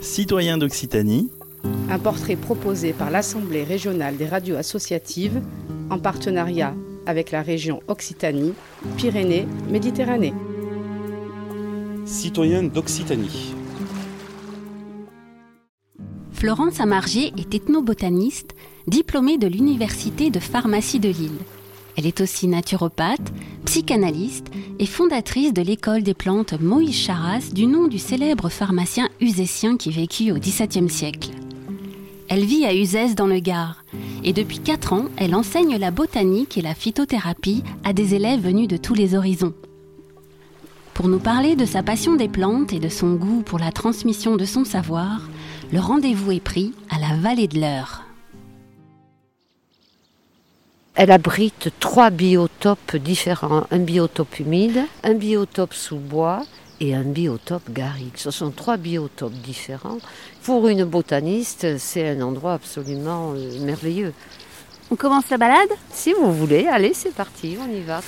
Citoyens d'Occitanie. Un portrait proposé par l'Assemblée régionale des radios associatives en partenariat avec la région Occitanie, Pyrénées, Méditerranée. Citoyens d'Occitanie. Florence Amargier est ethnobotaniste, diplômée de l'Université de pharmacie de Lille. Elle est aussi naturopathe, psychanalyste et fondatrice de l'école des plantes Moïse Charas du nom du célèbre pharmacien usécien qui vécut au XVIIe siècle. Elle vit à Uzès dans le Gard et depuis 4 ans, elle enseigne la botanique et la phytothérapie à des élèves venus de tous les horizons. Pour nous parler de sa passion des plantes et de son goût pour la transmission de son savoir, le rendez-vous est pris à la vallée de l'Eure. Elle abrite trois biotopes différents, un biotope humide, un biotope sous bois et un biotope garrigue. Ce sont trois biotopes différents. Pour une botaniste, c'est un endroit absolument euh, merveilleux. On commence la balade? Si vous voulez, allez, c'est parti, on y va.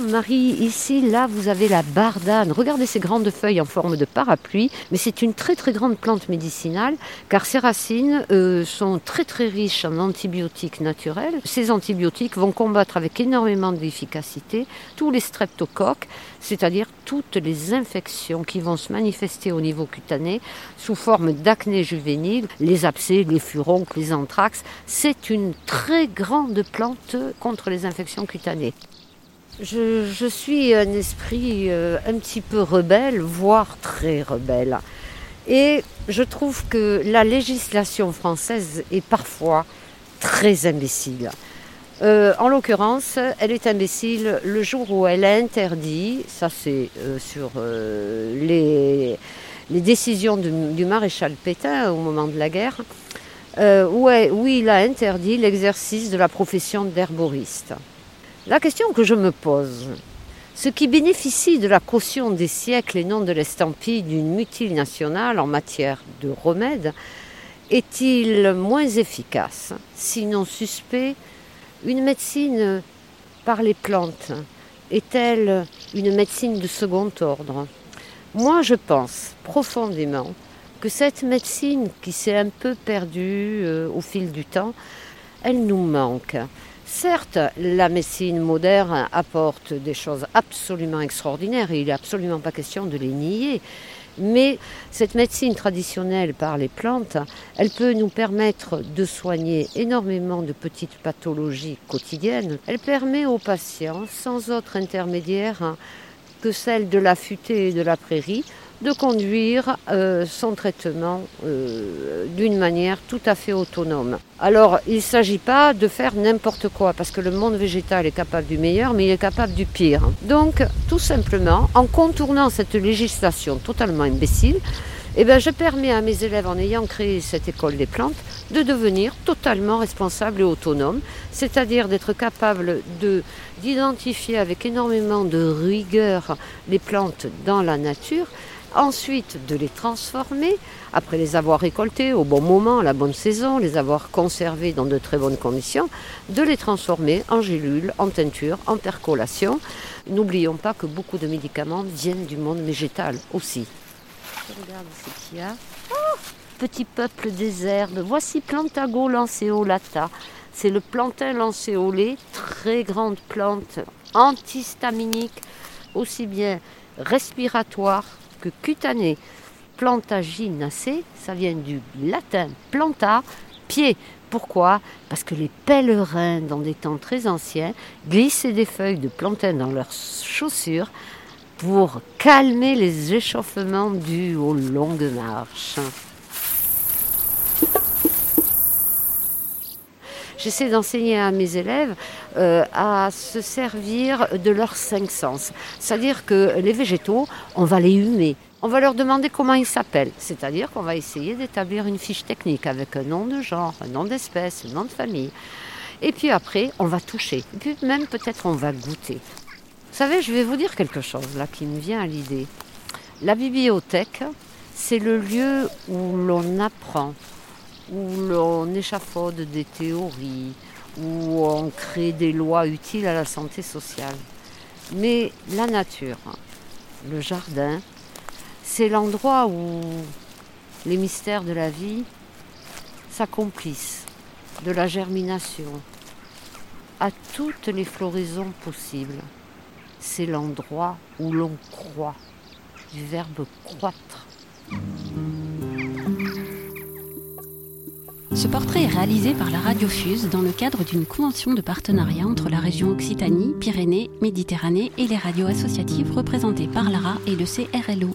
Marie, ici, là, vous avez la bardane. Regardez ces grandes feuilles en forme de parapluie, mais c'est une très très grande plante médicinale, car ses racines euh, sont très très riches en antibiotiques naturels. Ces antibiotiques vont combattre avec énormément d'efficacité tous les streptocoques, c'est-à-dire toutes les infections qui vont se manifester au niveau cutané sous forme d'acné juvénile, les abcès, les furoncles, les anthrax. C'est une très grande plante contre les infections cutanées. Je, suis un esprit euh, un petit peu rebelle, voire très rebelle. Et je trouve que la législation française est parfois très imbécile. Euh, en l'occurrence, elle est imbécile le jour où elle interdit, ça c'est euh, sur les, décisions du, maréchal Pétain au moment de la guerre, où, où il a interdit l'exercice de la profession d'herboriste. La question que je me pose, ce qui bénéficie de la caution des siècles et non de l'estampille d'une nationale en matière de remède, est-il moins efficace, sinon suspect Une médecine par les plantes est-elle une médecine de second ordre? Moi, je pense profondément que cette médecine qui s'est un peu perdue euh, au fil du temps, elle nous manque. Certes, la médecine moderne apporte des choses absolument extraordinaires et il n'est absolument pas question de les nier. Mais cette médecine traditionnelle par les plantes, elle peut nous permettre de soigner énormément de petites pathologies quotidiennes. Elle permet aux patients, sans autre intermédiaire que celle de la futée et de la prairie, de conduire euh, son traitement euh, d'une manière tout à fait autonome. Alors, il ne s'agit pas de faire n'importe quoi, parce que le monde végétal est capable du meilleur, mais il est capable du pire. Donc, tout simplement, en contournant cette législation totalement imbécile, eh bien, je permets à mes élèves, en ayant créé cette école des plantes, de devenir totalement responsables et autonomes, c'est-à-dire d'être capables d'identifier avec énormément de rigueur les plantes dans la nature, ensuite de les transformer, après les avoir récoltées au bon moment, à la bonne saison, les avoir conservées dans de très bonnes conditions, de les transformer en gélules, en teinture, en percolation. N'oublions pas que beaucoup de médicaments viennent du monde végétal aussi. Regarde ce qu'il y a. Oh, petit peuple des herbes. Voici Plantago lanceolata. C'est le plantain lancéolé, très grande plante antihistaminique, aussi bien respiratoire que cutanée. Plantaginacée, ça vient du latin planta, pied. Pourquoi? Parce que les pèlerins, dans des temps très anciens, glissaient des feuilles de plantain dans leurs chaussures pour calmer les échauffements dus aux longues marches. J'essaie d'enseigner à mes élèves euh, à se servir de leurs cinq sens. C'est-à-dire que les végétaux, on va les humer. On va leur demander comment ils s'appellent. C'est-à-dire qu'on va essayer d'établir une fiche technique avec un nom de genre, un nom d'espèce, un nom de famille. Et puis après, on va toucher. Et puis même peut-être on va goûter. Vous savez, je vais vous dire quelque chose là qui me vient à l'idée. La bibliothèque, c'est le lieu où l'on apprend, où l'on échafaude des théories, où on crée des lois utiles à la santé sociale. Mais la nature, le jardin, C'est l'endroit où les mystères de la vie s'accomplissent, de la germination, à toutes les floraisons possibles. C'est l'endroit où l'on croit, du verbe croître. Ce portrait est réalisé par la Radio Fuse dans le cadre d'une convention de partenariat entre la région Occitanie, Pyrénées, Méditerranée et les radios associatives représentées par l'ARA et le CRLO.